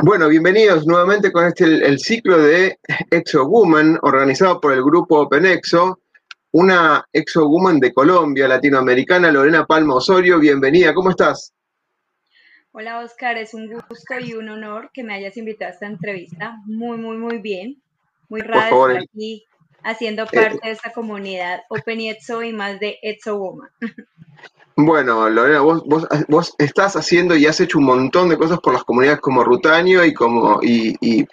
Bueno, bienvenidos nuevamente con este el, ciclo de Exo Woman organizado por el grupo Open Exo, una Exo Woman de Colombia, latinoamericana, Lorena Palma Osorio, bienvenida, ¿cómo estás? Hola Oscar, es un gusto y un honor que me hayas invitado a esta entrevista. Muy, muy, muy bien. Muy raro estar aquí haciendo eh, parte de esta comunidad Open Etso y más de Etso Woman. Bueno, Lorena, vos, vos, estás haciendo y has hecho un montón de cosas por las comunidades como Rutaño y como y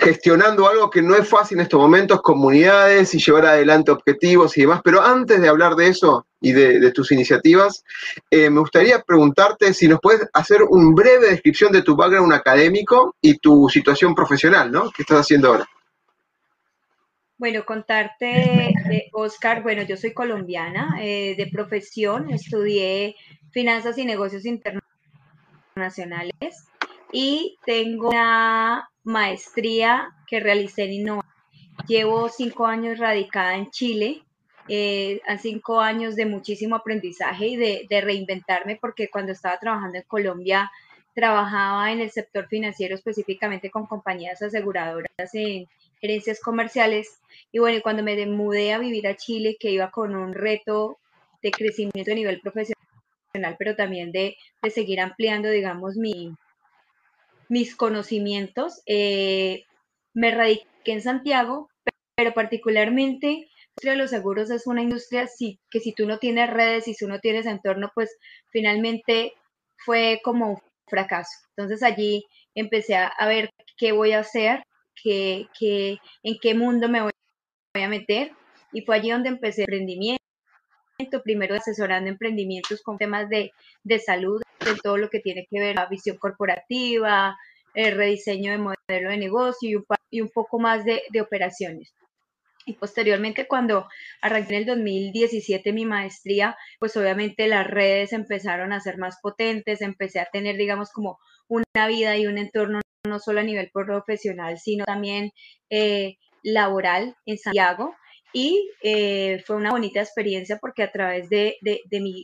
gestionando algo que no es fácil en estos momentos, comunidades y llevar adelante objetivos y demás. Pero antes de hablar de eso y de, tus iniciativas, eh, me gustaría preguntarte si nos puedes hacer una breve descripción de tu background académico y tu situación profesional, ¿no? ¿Qué estás haciendo ahora? Bueno, contarte, Oscar, bueno, yo soy colombiana eh, de profesión, estudié finanzas y negocios internacionales y tengo una maestría que realicé en innovación. Llevo cinco años radicada en Chile, eh, cinco años de muchísimo aprendizaje y de, de, reinventarme porque cuando estaba trabajando en Colombia trabajaba en el sector financiero específicamente con compañías aseguradoras en gerencias comerciales y bueno, cuando me mudé a vivir a Chile que iba con un reto de crecimiento a nivel profesional pero también de, de seguir ampliando digamos mi, mis conocimientos. Eh, me radiqué en Santiago, pero particularmente la industria de los seguros es una industria que si tú no tienes redes y si no tienes entorno, pues finalmente fue como un fracaso. Entonces allí empecé a, ver qué voy a hacer, qué, qué, en qué mundo me voy a meter. Y fue allí donde empecé emprendimiento, primero asesorando emprendimientos con temas de, salud, de todo lo que tiene que ver la visión corporativa, el rediseño de modelo de negocio y un, poco más de, operaciones. Y posteriormente, cuando arranqué en el 2017 mi maestría, pues obviamente las redes empezaron a ser más potentes, empecé a tener, digamos, como una vida y un entorno no solo a nivel profesional, sino también eh, laboral en Santiago. Y eh, fue una bonita experiencia porque a través de, de,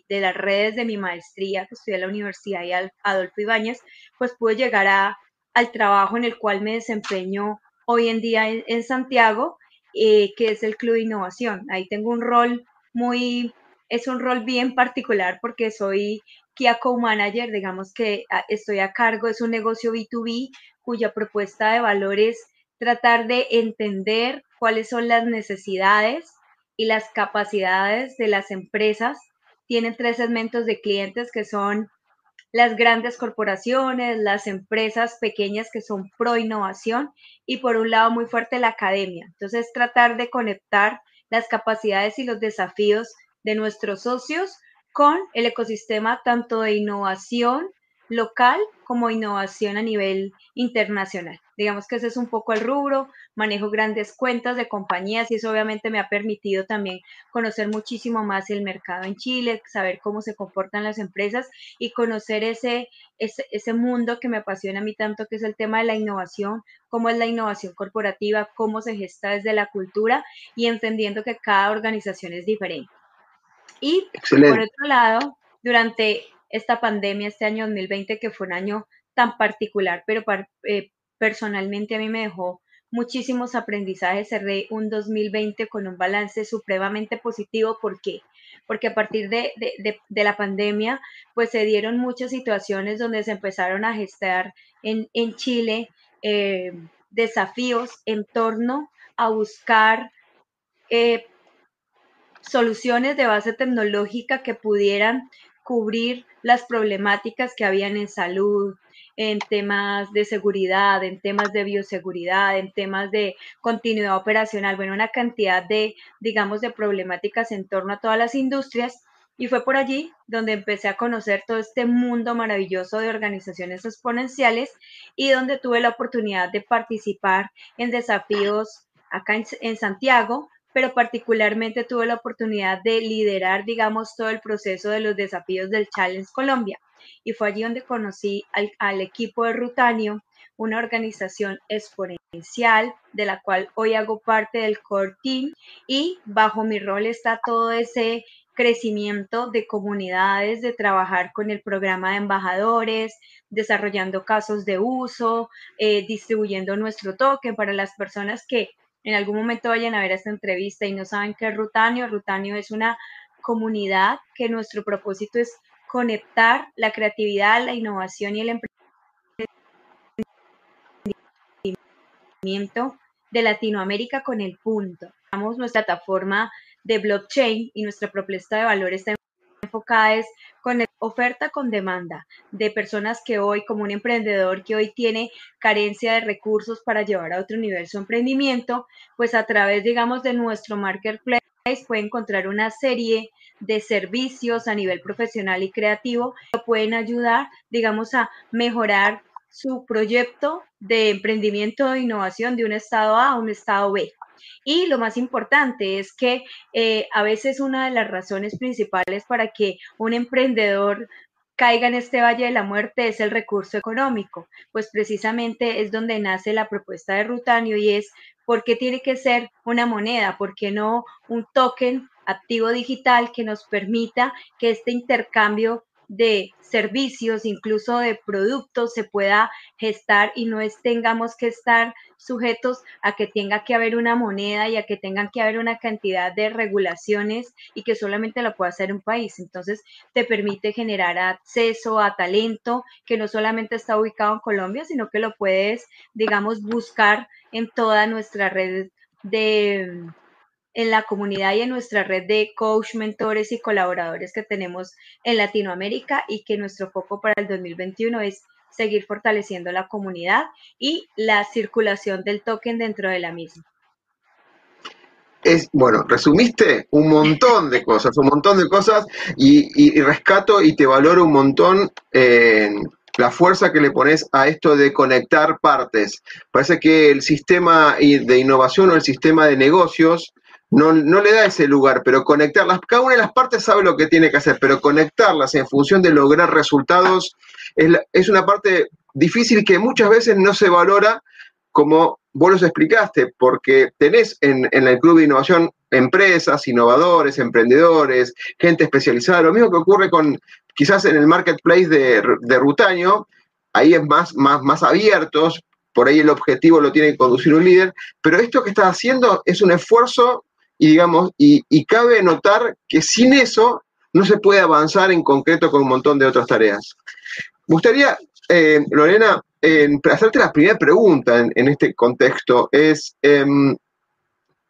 de, las redes de mi maestría, que estudié en la Universidad y Adolfo Ibáñez, pues pude llegar a, al trabajo en el cual me desempeño hoy en día en, Santiago, eh, que es el Club de Innovación. Ahí tengo un rol muy, es un rol bien particular porque soy Key Co-Manager, digamos que ah, estoy a cargo, es un negocio B2B cuya propuesta de valores tratar de entender cuáles son las necesidades y las capacidades de las empresas. Tienen tres segmentos de clientes que son las grandes corporaciones, las empresas pequeñas que son pro innovación y por un lado muy fuerte la academia. Entonces tratar de conectar las capacidades y los desafíos de nuestros socios con el ecosistema tanto de innovación local como innovación a nivel internacional. Digamos que ese es un poco el rubro, manejo grandes cuentas de compañías y eso obviamente me ha permitido también conocer muchísimo más el mercado en Chile, saber cómo se comportan las empresas y conocer ese, ese, ese mundo que me apasiona a mí tanto, que es el tema de la innovación, cómo es la innovación corporativa, cómo se gesta desde la cultura y entendiendo que cada organización es diferente. Y por otro lado, durante esta pandemia, este año 2020, que fue un año tan particular, pero eh, personalmente a mí me dejó muchísimos aprendizajes. Cerré un 2020 con un balance supremamente positivo. ¿Por qué? Porque a partir de, la pandemia, pues se dieron muchas situaciones donde se empezaron a gestar en, Chile eh, desafíos en torno a buscar eh, soluciones de base tecnológica que pudieran cubrir las problemáticas que habían en salud, en temas de seguridad, en temas de bioseguridad, en temas de continuidad operacional, bueno, una cantidad de, digamos, de problemáticas en torno a todas las industrias. Y fue por allí donde empecé a conocer todo este mundo maravilloso de organizaciones exponenciales y donde tuve la oportunidad de participar en desafíos acá en, en Santiago, pero particularmente tuve la oportunidad de liderar, digamos, todo el proceso de los desafíos del Challenge Colombia. Y fue allí donde conocí al, equipo de Rutanio, una organización exponencial de la cual hoy hago parte del core team y bajo mi rol está todo ese crecimiento de comunidades, de trabajar con el programa de embajadores, desarrollando casos de uso, eh, distribuyendo nuestro token para las personas que en algún momento vayan a ver esta entrevista y no saben qué es Rutanio, Rutanio es una comunidad que nuestro propósito es conectar la creatividad, la innovación y el emprendimiento de Latinoamérica con el punto. Nuestra plataforma de blockchain y nuestra propuesta de valor está enfocada es con oferta con demanda de personas que hoy, como un emprendedor que hoy tiene carencia de recursos para llevar a otro nivel su emprendimiento, pues a través, digamos, de nuestro marketplace puede encontrar una serie de servicios a nivel profesional y creativo que pueden ayudar, digamos, a mejorar su proyecto de emprendimiento e innovación de un estado A a un estado B. Y lo más importante es que eh, a veces una de las razones principales para que un emprendedor caiga en este valle de la muerte es el recurso económico, pues precisamente es donde nace la propuesta de Rutanio y es por qué tiene que ser una moneda, por qué no un token activo digital que nos permita que este intercambio de servicios, incluso de productos, se pueda gestar y no es, tengamos que estar sujetos a que tenga que haber una moneda y a que tengan que haber una cantidad de regulaciones y que solamente lo pueda hacer un país. Entonces, te permite generar acceso a talento que no solamente está ubicado en Colombia, sino que lo puedes, digamos, buscar en toda nuestra red de en la comunidad y en nuestra red de coach, mentores y colaboradores que tenemos en Latinoamérica y que nuestro foco para el 2021 es seguir fortaleciendo la comunidad y la circulación del token dentro de la misma. Es, bueno, resumiste un montón de cosas, un montón de cosas y, rescato y te valoro un montón la fuerza que le pones a esto de conectar partes. Parece que el sistema de innovación o el sistema de negocios no, no, le da ese lugar, pero conectarlas, cada una de las partes sabe lo que tiene que hacer, pero conectarlas en función de lograr resultados es, es una parte difícil que muchas veces no se valora como vos los explicaste, porque tenés en, en, el Club de Innovación empresas, innovadores, emprendedores, gente especializada, lo mismo que ocurre con quizás en el marketplace de, de Rutaño, ahí es más, más, más abiertos, por ahí el objetivo lo tiene que conducir un líder, pero esto que estás haciendo es un esfuerzo y digamos, y, cabe notar que sin eso no se puede avanzar en concreto con un montón de otras tareas. Me gustaría, eh, Lorena, hacerte la primera pregunta en, este contexto, es em,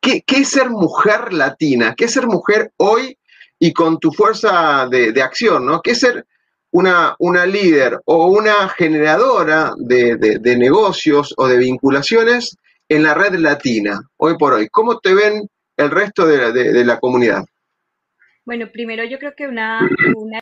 ¿qué, es ser mujer latina? ¿Qué es ser mujer hoy y con tu fuerza de, acción? ¿no? ¿Qué es ser una, una líder o una generadora de, de negocios o de vinculaciones en la red latina, hoy por hoy? ¿Cómo te ven el resto de la, comunidad? Bueno, primero yo creo que una, una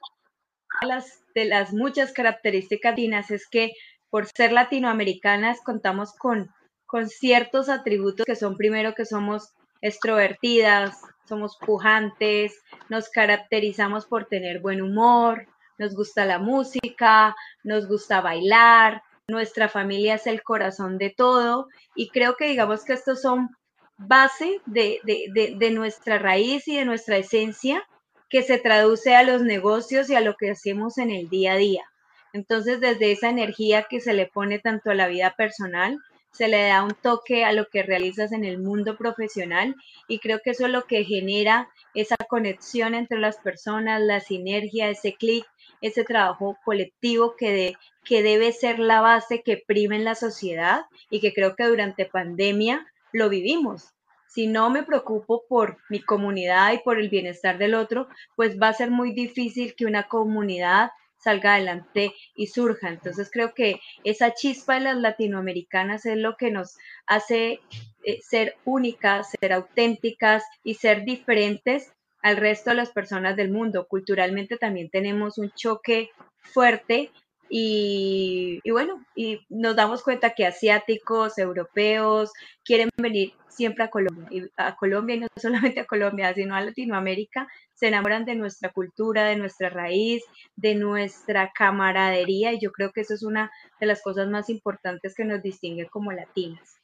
de, las, de las muchas características latinas es que por ser latinoamericanas contamos con, con ciertos atributos que son primero que somos extrovertidas, somos pujantes, nos caracterizamos por tener buen humor, nos gusta la música, nos gusta bailar, nuestra familia es el corazón de todo y creo que digamos que estos son base de, de, nuestra raíz y de nuestra esencia que se traduce a los negocios y a lo que hacemos en el día a día. Entonces, desde esa energía que se le pone tanto a la vida personal, se le da un toque a lo que realizas en el mundo profesional y creo que eso es lo que genera esa conexión entre las personas, la sinergia, ese clic, ese trabajo colectivo que, de, que debe ser la base que prime en la sociedad y que creo que durante pandemia lo vivimos. Si no me preocupo por mi comunidad y por el bienestar del otro, pues va a ser muy difícil que una comunidad salga adelante y surja. Entonces creo que esa chispa de las latinoamericanas es lo que nos hace eh, ser únicas, ser auténticas y ser diferentes al resto de las personas del mundo. Culturalmente también tenemos un choque fuerte y, bueno, y nos damos cuenta que asiáticos, europeos quieren venir siempre a Colombia, y a Colombia y no solamente a Colombia, sino a Latinoamérica, se enamoran de nuestra cultura, de nuestra raíz, de nuestra camaradería y yo creo que eso es una de las cosas más importantes que nos distingue como latinas.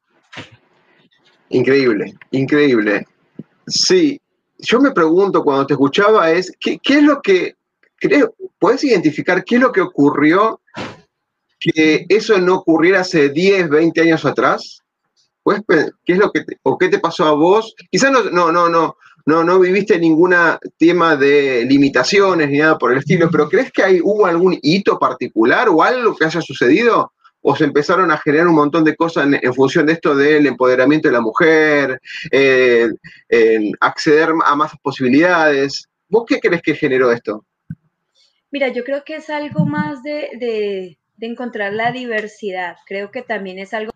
Increíble, increíble. Sí, yo me pregunto cuando te escuchaba es, ¿qué, qué es lo que creo, puedes identificar qué es lo que ocurrió que eso no ocurriera hace 10, 20 años atrás? ¿Qué es lo que o qué te pasó a vos? Quizás no, no, no, no, no, no viviste ningún tema de limitaciones ni nada por el estilo, pero ¿crees que hay, hubo algún hito particular o algo que haya sucedido? ¿O se empezaron a generar un montón de cosas en, función de esto del empoderamiento de la mujer, eh, acceder a más posibilidades? ¿Vos qué crees que generó esto? Mira, yo creo que es algo más de, de, encontrar la diversidad. Creo que también es algo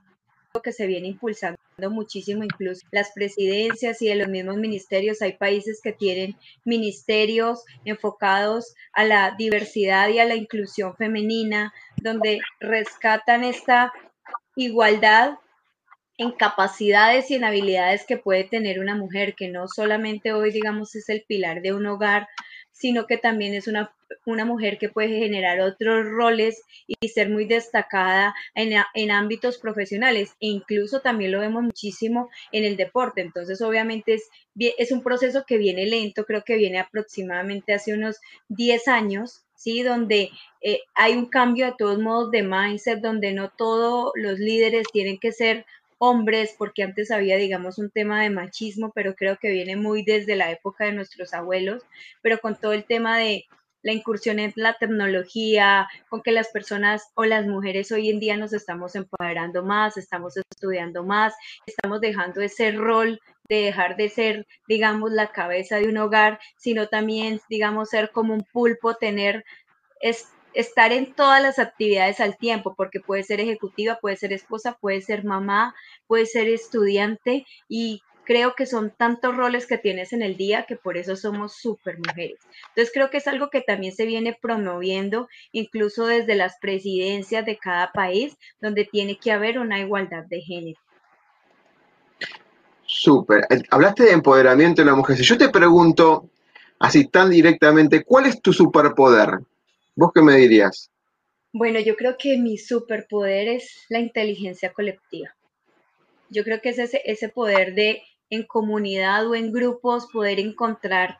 que se viene impulsando muchísimo, incluso las presidencias y de los mismos ministerios. Hay países que tienen ministerios enfocados a la diversidad y a la inclusión femenina, donde rescatan esta igualdad en capacidades y en habilidades que puede tener una mujer, que no solamente hoy, digamos, es el pilar de un hogar, sino que también es una, una mujer que puede generar otros roles y ser muy destacada en, en, ámbitos profesionales. E incluso también lo vemos muchísimo en el deporte. Entonces, obviamente es, es un proceso que viene lento, creo que viene aproximadamente hace unos 10 años, ¿sí? Donde eh, hay un cambio de todos modos de mindset, donde no todos los líderes tienen que ser hombres, porque antes había, digamos, un tema de machismo, pero creo que viene muy desde la época de nuestros abuelos, pero con todo el tema de la incursión en la tecnología, con que las personas o las mujeres hoy en día nos estamos empoderando más, estamos estudiando más, estamos dejando ese rol de dejar de ser, digamos, la cabeza de un hogar, sino también, digamos, ser como un pulpo, tener estar en todas las actividades al tiempo, porque puede ser ejecutiva, puede ser esposa, puede ser mamá, puede ser estudiante y creo que son tantos roles que tienes en el día que por eso somos súper mujeres. Entonces creo que es algo que también se viene promoviendo incluso desde las presidencias de cada país, donde tiene que haber una igualdad de género. Súper. Hablaste de empoderamiento de la mujer. Si yo te pregunto así tan directamente, ¿cuál es tu superpoder? ¿Vos qué me dirías? Bueno, yo creo que mi superpoder es la inteligencia colectiva. Yo creo que es ese, ese poder de en comunidad o en grupos poder encontrar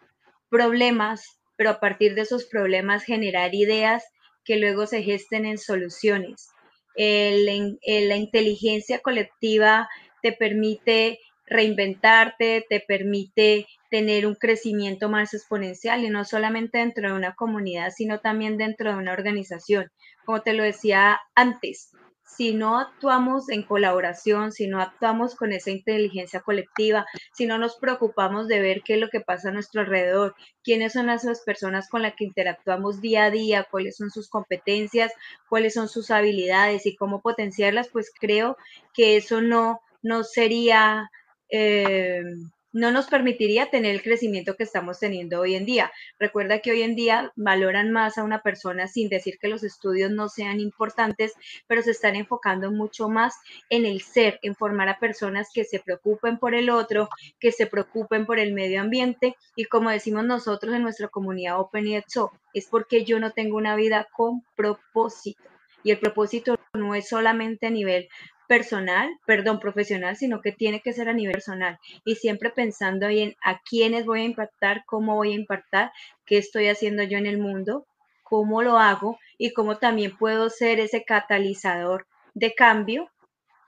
problemas, pero a partir de esos problemas generar ideas que luego se gesten en soluciones. la inteligencia colectiva te permite reinventarte, te permite tener un crecimiento más exponencial y no solamente dentro de una comunidad, sino también dentro de una organización. Como te lo decía antes, si no actuamos en colaboración, si no actuamos con esa inteligencia colectiva, si no nos preocupamos de ver qué es lo que pasa a nuestro alrededor, quiénes son esas personas con las que interactuamos día a día, cuáles son sus competencias, cuáles son sus habilidades y cómo potenciarlas, pues creo que eso no, no sería... Eh, no nos permitiría tener el crecimiento que estamos teniendo hoy en día. Recuerda que hoy en día valoran más a una persona sin decir que los estudios no sean importantes, pero se están enfocando mucho más en el ser, en formar a personas que se preocupen por el otro, que se preocupen por el medio ambiente y como decimos nosotros en nuestra comunidad Open So, es porque yo no tengo una vida con propósito. Y el propósito no es solamente a nivel personal, perdón, profesional, sino que tiene que ser a nivel personal y siempre pensando en a quiénes voy a impactar, cómo voy a impactar, qué estoy haciendo yo en el mundo, cómo lo hago y cómo también puedo ser ese catalizador de cambio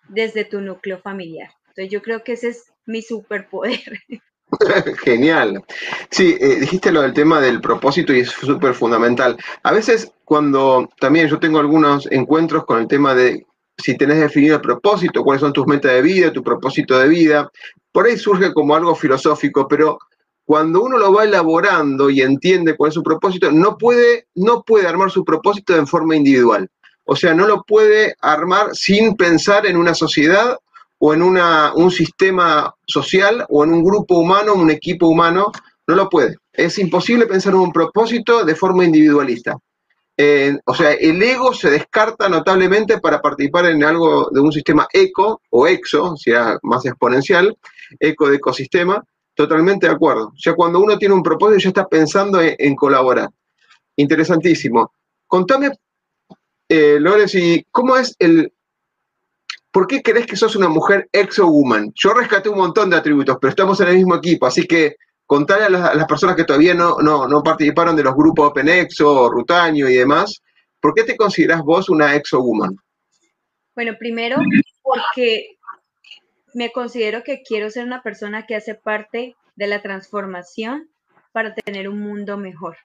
desde tu núcleo familiar. Entonces yo creo que ese es mi superpoder. Genial. Sí, eh, dijiste lo del tema del propósito y es súper fundamental. A veces cuando también yo tengo algunos encuentros con el tema de si tenés definido el propósito, cuáles son tus metas de vida, tu propósito de vida. Por ahí surge como algo filosófico, pero cuando uno lo va elaborando y entiende cuál es su propósito, no puede, no puede armar su propósito en forma individual. O sea, no lo puede armar sin pensar en una sociedad o en una, un sistema social o en un grupo humano, un equipo humano. No lo puede. Es imposible pensar en un propósito de forma individualista o sea, el ego se descarta notablemente para participar en algo de un sistema eco o exo, sea más exponencial, eco de ecosistema, totalmente de acuerdo. O sea, cuando uno tiene un propósito ya está pensando en, colaborar. Interesantísimo. Contame, eh, y ¿cómo es el... ¿Por qué crees que sos una mujer exo-woman? Yo rescaté un montón de atributos, pero estamos en el mismo equipo, así que contarle a las, personas que todavía no, no, participaron de los grupos OpenExo, Rutaño y demás, ¿por qué te consideras vos una exo-woman? Bueno, primero porque me considero que quiero ser una persona que hace parte de la transformación para tener un mundo mejor.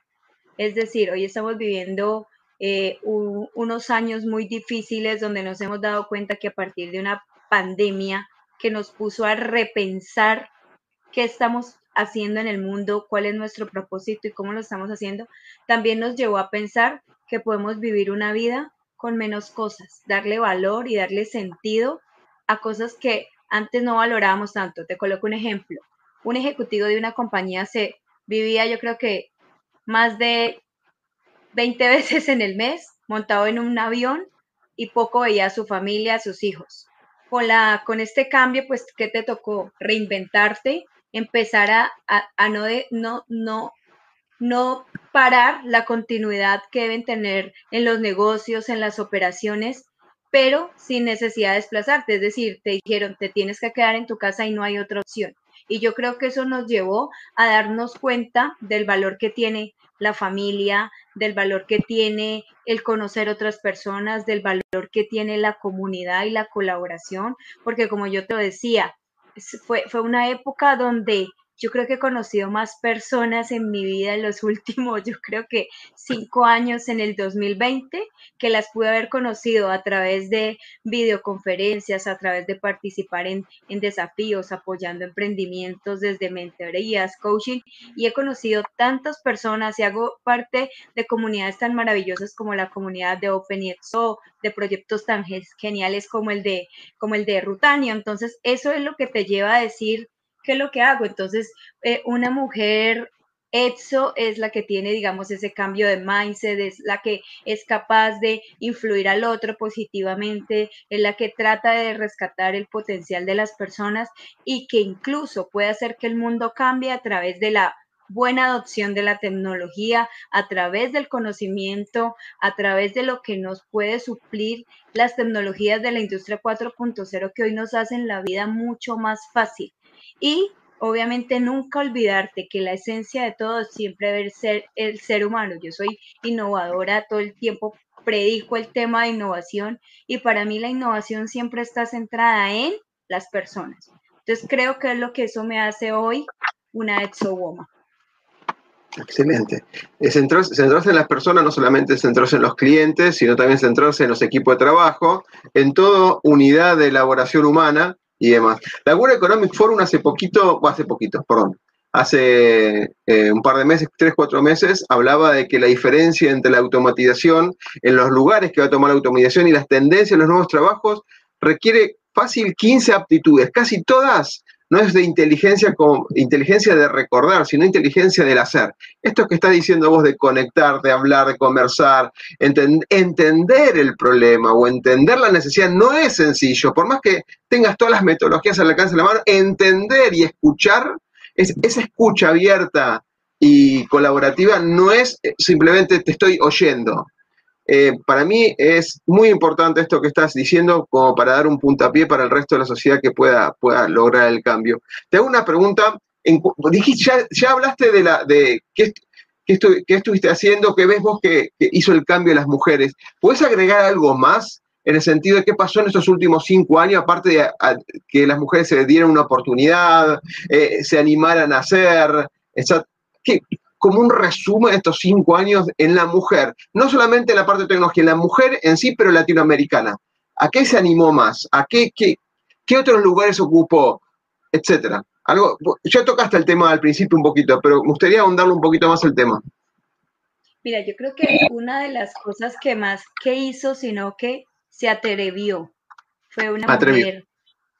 Es decir, hoy estamos viviendo eh, unos años muy difíciles donde nos hemos dado cuenta que a partir de una pandemia que nos puso a repensar qué estamos haciendo en el mundo, cuál es nuestro propósito y cómo lo estamos haciendo, también nos llevó a pensar que podemos vivir una vida con menos cosas, darle valor y darle sentido a cosas que antes no valorábamos tanto. Te coloco un ejemplo. Un ejecutivo de una compañía se vivía, yo creo que más de 20 veces en el mes montado en un avión y poco veía a su familia, a sus hijos. Con, la, con este cambio, pues, ¿qué te tocó? Reinventarte, empezar a, no, no, no, no parar la continuidad que deben tener en los negocios, en las operaciones, pero sin necesidad de desplazarte. Es decir, te dijeron, te tienes que quedar en tu casa y no hay otra opción. Y yo creo que eso nos llevó a darnos cuenta del valor que tiene la familia, del valor que tiene el conocer otras personas, del valor que tiene la comunidad y la colaboración, porque como yo te decía, fue, fue una época donde yo creo que he conocido más personas en mi vida en los últimos, yo creo que cinco años en el 2020, que las pude haber conocido a través de videoconferencias, a través de participar en, en desafíos, apoyando emprendimientos desde mentorías, coaching, y he conocido tantas personas y hago parte de comunidades tan maravillosas como la comunidad de OpenExo, de proyectos tan geniales como el de, como el de Rutanio. Entonces, eso es lo que te lleva a decir ¿qué es lo que hago? Entonces, eh, una mujer EXO es la que tiene, digamos, ese cambio de mindset, es la que es capaz de influir al otro positivamente, es la que trata de rescatar el potencial de las personas y que incluso puede hacer que el mundo cambie a través de la buena adopción de la tecnología, a través del conocimiento, a través de lo que nos puede suplir las tecnologías de la industria 4.0 que hoy nos hacen la vida mucho más fácil. Y obviamente nunca olvidarte que la esencia de todo siempre debe ser el ser humano. Yo soy innovadora, todo el tiempo predico el tema de innovación y para mí la innovación siempre está centrada en las personas. Entonces creo que es lo que eso me hace hoy una exowoma. Excelente. Centrarse, centrarse en las personas, no solamente centrarse en los clientes, sino también centrarse en los equipos de trabajo, en toda unidad de elaboración humana, y demás. La World Economic Forum hace poquito, o hace poquito, perdón, hace eh, un par de meses, tres, cuatro meses, hablaba de que la diferencia entre la automatización en los lugares que va a tomar la automatización y las tendencias en los nuevos trabajos requiere fácil 15 aptitudes, casi todas no es de inteligencia como inteligencia de recordar, sino inteligencia del hacer. Esto que está diciendo vos de conectar, de hablar, de conversar, entender el problema o entender la necesidad no es sencillo, por más que tengas todas las metodologías al alcance de la mano, entender y escuchar, esa escucha abierta y colaborativa no es simplemente te estoy oyendo, eh, para mí es muy importante esto que estás diciendo como para dar un puntapié para el resto de la sociedad que pueda, pueda lograr el cambio. Te hago una pregunta. En, dijiste, ya, hablaste de, la, de qué, qué, estuviste haciendo, qué ves vos que, hizo el cambio de las mujeres. ¿Puedes agregar algo más en el sentido de qué pasó en estos últimos cinco años, aparte de que las mujeres se dieran una oportunidad, eh, se animaran a hacer? ¿qué, como un resumen de estos cinco años en la mujer, no solamente en la parte de tecnología, en la mujer en sí, pero latinoamericana. ¿A qué se animó más? ¿A qué, qué, qué otros lugares ocupó? Etcétera. Algo, ya tocaste el tema al principio un poquito, pero me gustaría ahondarlo un poquito más el tema. Mira, yo creo que una de las cosas que más que hizo, sino que se atrevió, fue una mujer,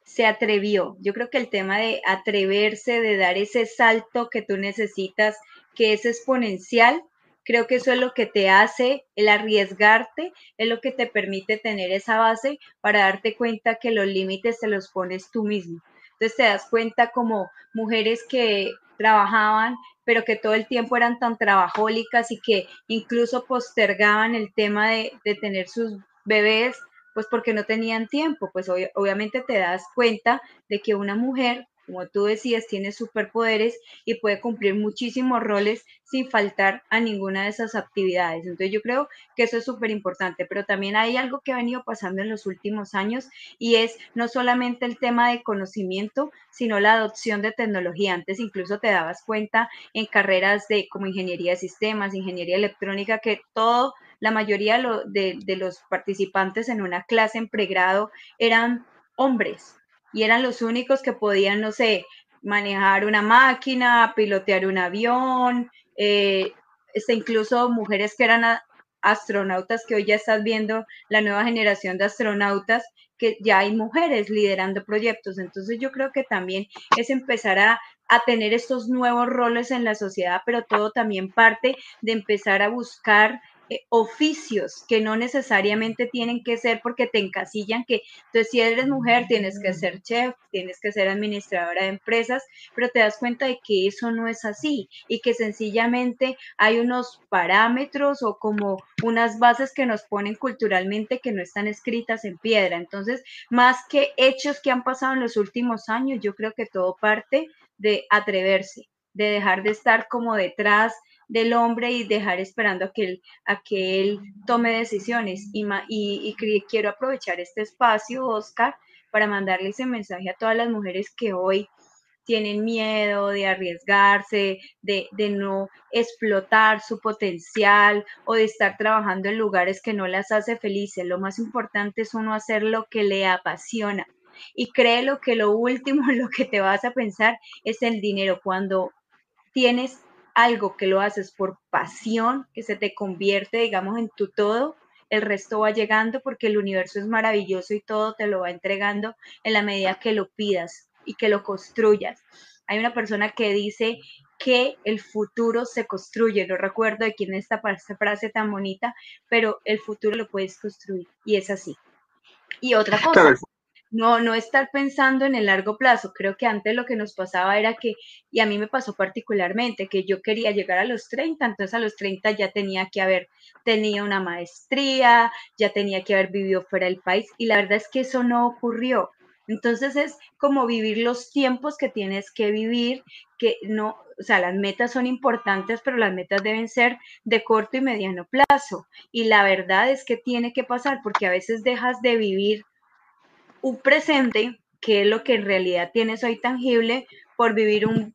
se atrevió. Yo creo que el tema de atreverse, de dar ese salto que tú necesitas, que es exponencial, creo que eso es lo que te hace, el arriesgarte, es lo que te permite tener esa base para darte cuenta que los límites te los pones tú mismo. Entonces te das cuenta como mujeres que trabajaban, pero que todo el tiempo eran tan trabajólicas y que incluso postergaban el tema de, tener sus bebés, pues porque no tenían tiempo. Pues obviamente te das cuenta de que una mujer como tú decías, tiene superpoderes y puede cumplir muchísimos roles sin faltar a ninguna de esas actividades. Entonces yo creo que eso es súper importante, pero también hay algo que ha venido pasando en los últimos años y es no solamente el tema de conocimiento, sino la adopción de tecnología. Antes incluso te dabas cuenta en carreras de como ingeniería de sistemas, ingeniería electrónica, que todo, la mayoría de, de los participantes en una clase en pregrado eran hombres y eran los únicos que podían, no sé, manejar una máquina, pilotear un avión, eh, este, incluso mujeres que eran astronautas, que hoy ya estás viendo la nueva generación de astronautas, que ya hay mujeres liderando proyectos. Entonces yo creo que también es empezar a, a tener estos nuevos roles en la sociedad, pero todo también parte de empezar a buscar eh, oficios que no necesariamente tienen que ser porque te encasillan que, entonces si eres mujer tienes que ser chef, tienes que ser administradora de empresas, pero te das cuenta de que eso no es así y que sencillamente hay unos parámetros o como unas bases que nos ponen culturalmente que no están escritas en piedra. Entonces, más que hechos que han pasado en los últimos años, yo creo que todo parte de atreverse, de dejar de estar como detrás del hombre y dejar esperando a que él, a que él tome decisiones. Y, y, quiero aprovechar este espacio, Oscar, para mandarle ese mensaje a todas las mujeres que hoy tienen miedo de arriesgarse, de, de, no explotar su potencial o de estar trabajando en lugares que no las hace felices. Lo más importante es uno hacer lo que le apasiona. Y créelo que lo último lo que te vas a pensar es el dinero. Cuando tienes algo que lo haces por pasión, que se te convierte, digamos, en tu todo, el resto va llegando porque el universo es maravilloso y todo te lo va entregando en la medida que lo pidas y que lo construyas. Hay una persona que dice que el futuro se construye, no recuerdo de quién es esta frase tan bonita, pero el futuro lo puedes construir y es así. Y otra cosa, no, no estar pensando en el largo plazo. Creo que antes lo que nos pasaba era que, y a mí me pasó particularmente, que yo quería llegar a los 30, entonces a los 30 ya tenía que haber tenido una maestría, ya tenía que haber vivido fuera del país, y la verdad es que eso no ocurrió. Entonces es como vivir los tiempos que tienes que vivir, que no, o sea, las metas son importantes, pero las metas deben ser de corto y mediano plazo. Y la verdad es que tiene que pasar porque a veces dejas de vivir un presente, que es lo que en realidad tienes hoy tangible, por vivir un,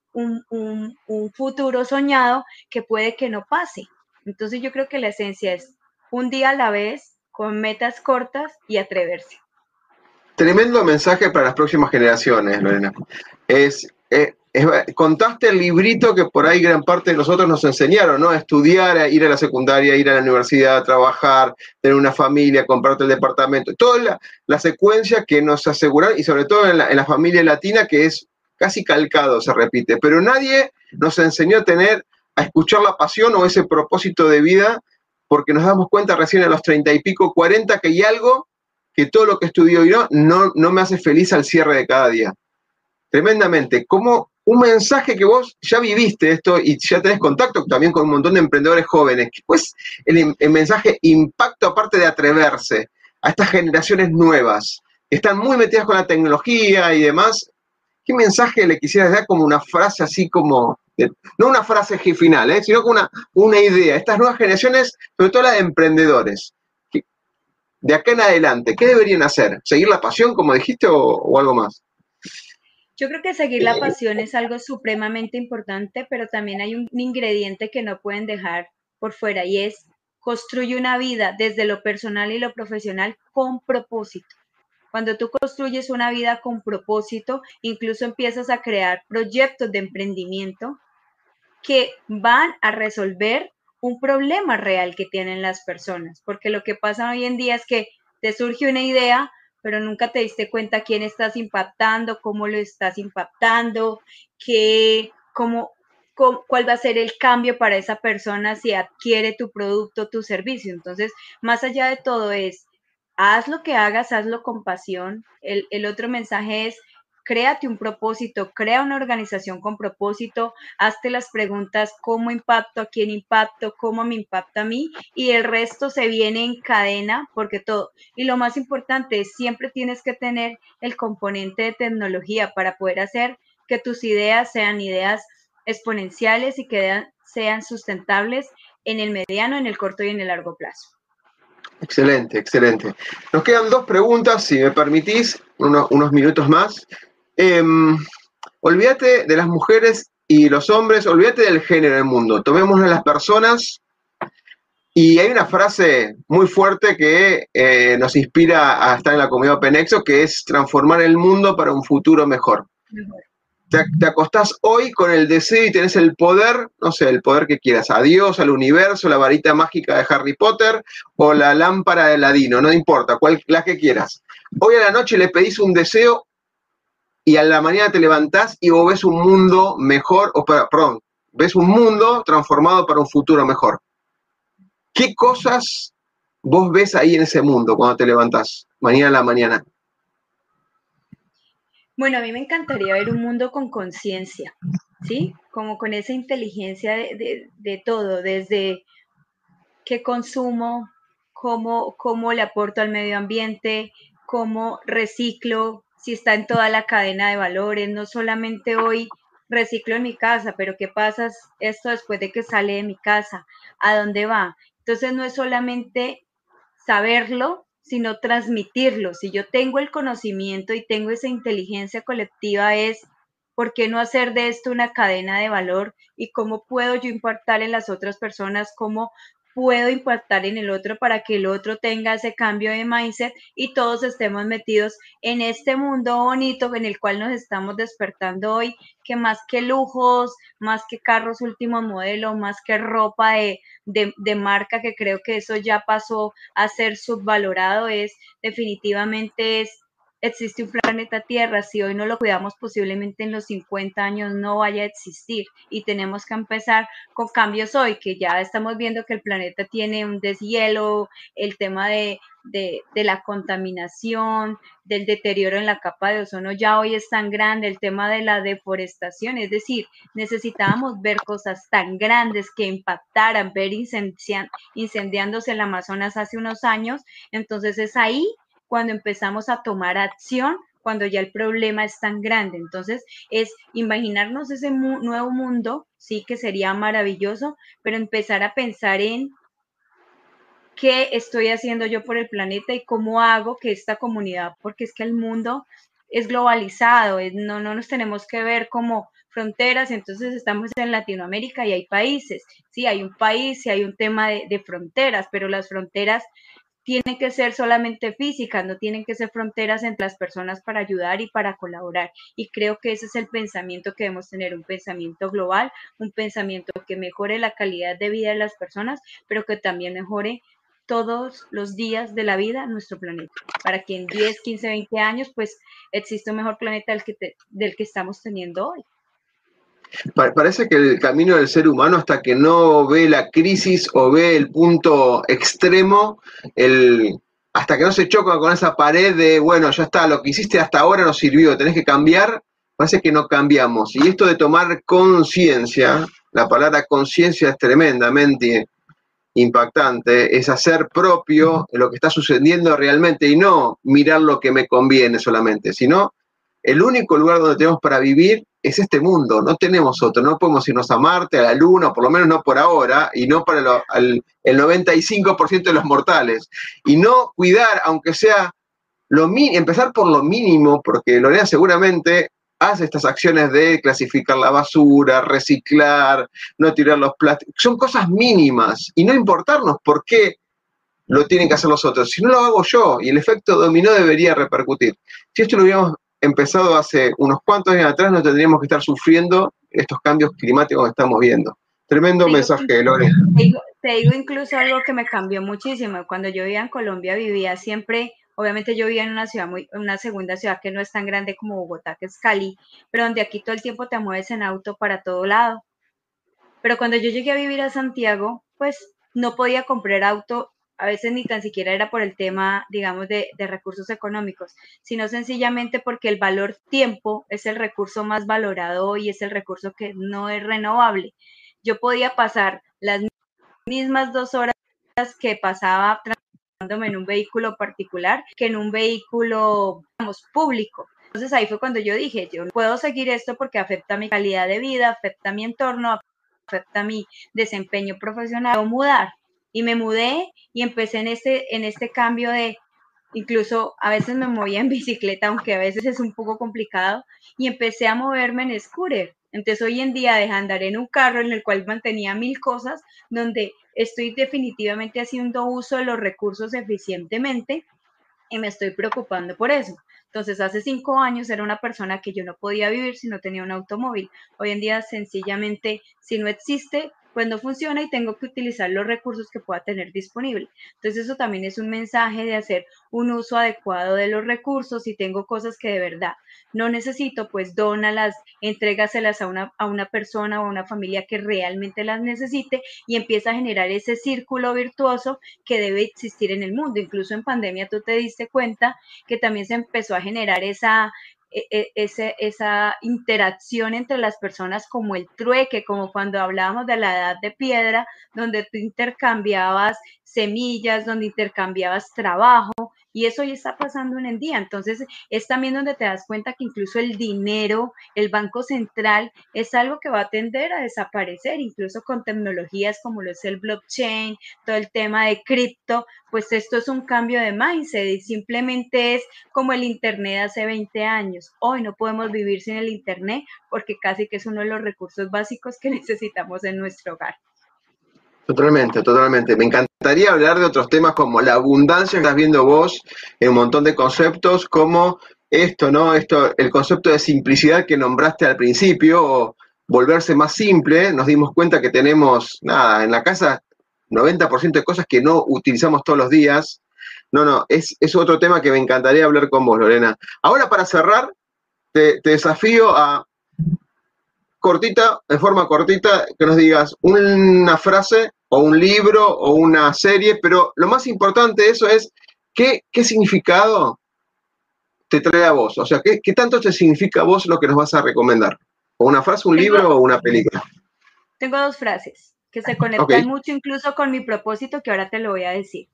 futuro soñado que puede que no pase. Entonces yo creo que la esencia es un día a la vez, con metas cortas y atreverse. Tremendo mensaje para las próximas generaciones, Lorena. Es, eh, contaste el librito que por ahí gran parte de nosotros nos enseñaron, ¿no? Estudiar, a ir a la secundaria, ir a la universidad, trabajar, tener una familia, comprarte el departamento, toda la, secuencia que nos aseguran, y sobre todo en la, familia latina, que es casi calcado, se repite, pero nadie nos enseñó a tener, a escuchar la pasión o ese propósito de vida, porque nos damos cuenta recién a los treinta y pico, cuarenta, que hay algo que todo lo que estudio yo no, no me hace feliz al cierre de cada día. Tremendamente. ¿Cómo, un mensaje que vos ya viviste esto y ya tenés contacto también con un montón de emprendedores jóvenes. Pues el, el mensaje impacto aparte de atreverse a estas generaciones nuevas que están muy metidas con la tecnología y demás? ¿Qué mensaje le quisieras dar como una frase así como, no una frase final, ¿eh? sino como una, una idea? Estas nuevas generaciones, sobre todo las de emprendedores, de acá en adelante, ¿qué deberían hacer? ¿Seguir la pasión, como dijiste, o algo más? Yo creo que seguir la pasión es algo supremamente importante, pero también hay un ingrediente que no pueden dejar por fuera y es construye una vida desde lo personal y lo profesional con propósito. Cuando tú construyes una vida con propósito, incluso empiezas a crear proyectos de emprendimiento que van a resolver un problema real que tienen las personas. Porque lo que pasa hoy en día es que te surge una idea, pero nunca te diste cuenta quién estás impactando, cómo lo estás impactando, qué, cómo, cuál va a ser el cambio para esa persona si adquiere tu producto, tu servicio. Entonces, más allá de todo es, haz lo que hagas, hazlo con pasión. El, el otro mensaje es, créate un propósito, crea una organización con propósito, hazte las preguntas, ¿cómo impacto? ¿A quién impacto? ¿Cómo me impacta a mí? Y el resto se viene en cadena porque todo. Y lo más importante es, siempre tienes que tener el componente de tecnología para poder hacer que tus ideas sean ideas exponenciales y que sean sustentables en el mediano, en el corto y en el largo plazo. Excelente, excelente. Nos quedan dos preguntas, si me permitís, unos minutos más. Em, olvídate de las mujeres y los hombres, olvídate del género en el mundo, tomemos a las personas. Y hay una frase muy fuerte que eh, nos inspira a estar en la comunidad Penexo, que es transformar el mundo para un futuro mejor. mejor te, acostás hoy con el deseo y tenés el poder, no sé, el poder que quieras, a Dios, al universo, la varita mágica de Harry Potter o la lámpara de Ladino, no importa, cual, la que quieras. Hoy a la noche le pedís un deseo y a la mañana te levantás y vos ves un mundo mejor, o perdón, ves un mundo transformado para un futuro mejor. ¿Qué cosas vos ves ahí en ese mundo cuando te levantás, mañana a la mañana? Bueno, a mí me encantaría ver un mundo con conciencia, ¿sí? Como con esa inteligencia de, todo, desde qué consumo, cómo, cómo le aporto al medio ambiente, cómo reciclo, si está en toda la cadena de valores, no solamente hoy reciclo en mi casa, pero qué pasa esto después de que sale de mi casa, a dónde va. Entonces no es solamente saberlo, sino transmitirlo. Si yo tengo el conocimiento y tengo esa inteligencia colectiva, es ¿por qué no hacer de esto una cadena de valor? ¿Y cómo puedo yo impactar en las otras personas? ¿Cómo puedo impactar en el otro para que el otro tenga ese cambio de mindset y todos estemos metidos en este mundo bonito en el cual nos estamos despertando hoy, que más que lujos, más que carros último modelo, más que ropa de, de marca, que creo que eso ya pasó a ser subvalorado, es definitivamente es existe un planeta Tierra, si hoy no lo cuidamos, posiblemente en los 50 años no vaya a existir y tenemos que empezar con cambios hoy, que ya estamos viendo que el planeta tiene un deshielo, el tema de, de, la contaminación, del deterioro en la capa de ozono ya hoy es tan grande, el tema de la deforestación, es decir, necesitábamos ver cosas tan grandes que impactaran, ver incendiándose el Amazonas hace unos años, entonces es ahí cuando empezamos a tomar acción cuando ya el problema es tan grande. Entonces, es imaginarnos ese nuevo mundo, sí que sería maravilloso, pero empezar a pensar en qué estoy haciendo yo por el planeta y cómo hago que esta comunidad, porque es que el mundo es globalizado, no, no nos tenemos que ver como fronteras, entonces estamos en Latinoamérica y hay países, sí, hay un país y hay un tema de, de fronteras, pero las fronteras tienen que ser solamente físicas, no tienen que ser fronteras entre las personas para ayudar y para colaborar. Y creo que ese es el pensamiento que debemos tener, un pensamiento global, un pensamiento que mejore la calidad de vida de las personas, pero que también mejore todos los días de la vida nuestro planeta, para que en 10, 15, 20 años pues exista un mejor planeta del que, del que estamos teniendo hoy. Parece que el camino del ser humano hasta que no ve la crisis o ve el punto extremo, el, hasta que no se choca con esa pared de, bueno, ya está, lo que hiciste hasta ahora no sirvió, tenés que cambiar, parece que no cambiamos. Y esto de tomar conciencia, la palabra conciencia es tremendamente impactante, es hacer propio lo que está sucediendo realmente y no mirar lo que me conviene solamente, sino el único lugar donde tenemos para vivir es este mundo, no tenemos otro, no podemos irnos a Marte, a la Luna, por lo menos no por ahora, y no para el 95% de los mortales. Y no cuidar, aunque sea lo empezar por lo mínimo, porque Lorena seguramente hace estas acciones de clasificar la basura, reciclar, no tirar los plásticos, son cosas mínimas y no importarnos por qué lo tienen que hacer los otros, si no lo hago yo y el efecto dominó debería repercutir. Si esto lo hubiéramos empezado hace unos cuantos años atrás, no tendríamos que estar sufriendo estos cambios climáticos que estamos viendo. Tremendo mensaje, Lore. te digo incluso algo que me cambió muchísimo. Cuando yo vivía en Colombia, vivía siempre Obviamente yo vivía en una ciudad muy, una segunda ciudad que no es tan grande como Bogotá, que es Cali, pero donde aquí todo el tiempo te mueves en auto para todo lado. Pero cuando yo llegué a vivir a Santiago, pues no podía comprar auto, a veces ni tan siquiera era por el tema, digamos, de, de recursos económicos, sino sencillamente porque el valor tiempo es el recurso más valorado y es el recurso que no es renovable. Yo podía pasar las mismas dos horas que pasaba en un vehículo particular que en un vehículo, digamos, público. Entonces ahí fue cuando yo dije, yo no puedo seguir esto porque afecta mi calidad de vida, afecta mi entorno, afecta mi desempeño profesional, o mudar. Y me mudé y empecé en este, en este cambio de, incluso a veces me movía en bicicleta, aunque a veces es un poco complicado, y empecé a moverme en scooter. Entonces hoy en día dejé andar en un carro en el cual mantenía mil cosas, donde estoy definitivamente haciendo uso de los recursos eficientemente y me estoy preocupando por eso. Entonces, hace cinco años era una persona que yo no podía vivir si no tenía un automóvil. Hoy en día, sencillamente, si no existe, pues no funciona y tengo que utilizar los recursos que pueda tener disponible. Entonces eso también es un mensaje de hacer un uso adecuado de los recursos. Si tengo cosas que de verdad no necesito, pues dónalas, entrégaselas a una, a una persona o a una familia que realmente las necesite y empieza a generar ese círculo virtuoso que debe existir en el mundo. Incluso en pandemia tú te diste cuenta que también se empezó a generar esa, ese, esa interacción entre las personas como el trueque, como cuando hablábamos de la edad de piedra, donde tú intercambiabas semillas, donde intercambiabas trabajo, y eso ya está pasando en el día. Entonces, es también donde te das cuenta que incluso el dinero, el Banco Central, es algo que va a tender a desaparecer, incluso con tecnologías como lo es el blockchain, todo el tema de cripto, pues esto es un cambio de mindset y simplemente es como el Internet hace 20 años. Hoy no podemos vivir sin el Internet porque casi que es uno de los recursos básicos que necesitamos en nuestro hogar. Totalmente, totalmente. Me encantaría hablar de otros temas como la abundancia que estás viendo vos en un montón de conceptos, como esto, ¿no? Esto, el concepto de simplicidad que nombraste al principio, o volverse más simple, nos dimos cuenta que tenemos, nada, en la casa 90% de cosas que no utilizamos todos los días. No, no, es, es otro tema que me encantaría hablar con vos, Lorena. Ahora, para cerrar, te, te desafío a cortita, de forma cortita, que nos digas una frase o un libro o una serie, pero lo más importante de eso es qué, qué significado te trae a vos, o sea, ¿qué, qué, tanto te significa a vos lo que nos vas a recomendar, o una frase, un libro o una película. Tengo dos frases que se conectan mucho incluso con mi propósito que ahora te lo voy a decir.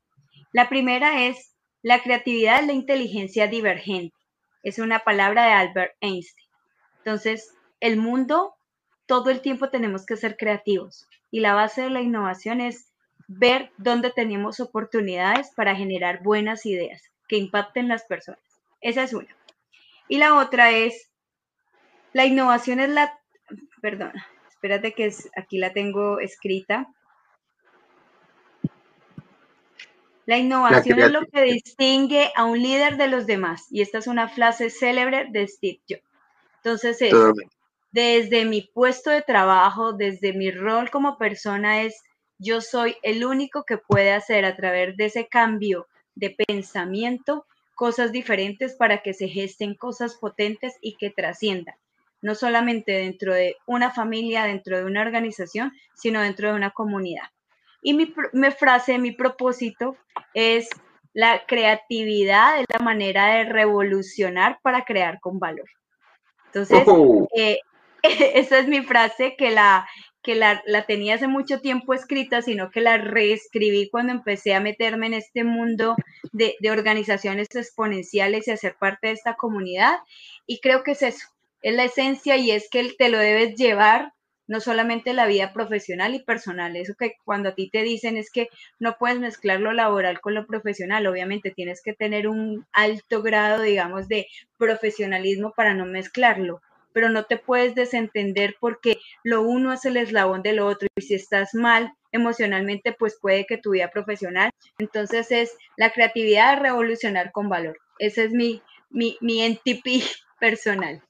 La primera es, la creatividad es la inteligencia divergente. Es una palabra de Albert Einstein. Entonces, el mundo, todo el tiempo tenemos que ser creativos y la base de la innovación es ver dónde tenemos oportunidades para generar buenas ideas que impacten las personas. Esa es una. Y la otra es, la innovación es la, perdona, espérate que es, aquí la tengo escrita. La innovación es lo que distingue a un líder de los demás. Y esta es una frase célebre de Steve Jobs. Entonces es, desde mi puesto de trabajo, desde mi rol como persona, es yo soy el único que puede hacer a través de ese cambio de pensamiento cosas diferentes para que se gesten cosas potentes y que trasciendan, no solamente dentro de una familia, dentro de una organización, sino dentro de una comunidad. Y mi, frase, mi propósito es la creatividad es la manera de revolucionar para crear con valor. Entonces, eh, esa es mi frase que la que la, tenía hace mucho tiempo escrita, sino que la reescribí cuando empecé a meterme en este mundo de, de organizaciones exponenciales y hacer parte de esta comunidad. Y creo que es eso, es la esencia y es que te lo debes llevar no solamente la vida profesional y personal, eso que cuando a ti te dicen es que no puedes mezclar lo laboral con lo profesional, obviamente tienes que tener un alto grado, digamos, de profesionalismo para no mezclarlo, pero no te puedes desentender porque lo uno es el eslabón de lo otro y si estás mal emocionalmente, pues puede que tu vida profesional. Entonces es la creatividad revolucionar con valor. Ese es mi, mi, mi NTP personal.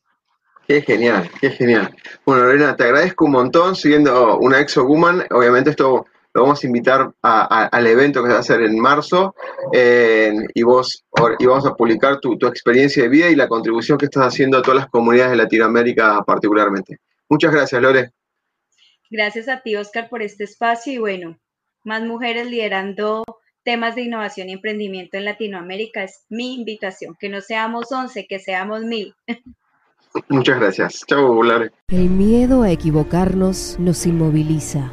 Qué genial, qué genial. Bueno, Lorena, te agradezco un montón siguiendo una Exo Woman. Obviamente esto lo vamos a invitar al evento que se va a hacer en marzo y, vos, y vamos a publicar tu, experiencia de vida y la contribución que estás haciendo a todas las comunidades de Latinoamérica particularmente. Muchas gracias, Lore. Gracias a ti, Oscar, por este espacio y bueno, más mujeres liderando temas de innovación y emprendimiento en Latinoamérica es mi invitación. Que no seamos 11, que seamos mil. Muchas gracias. Chao, Lore. El miedo a equivocarnos nos inmoviliza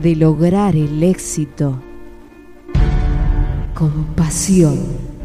de lograr el éxito con pasión.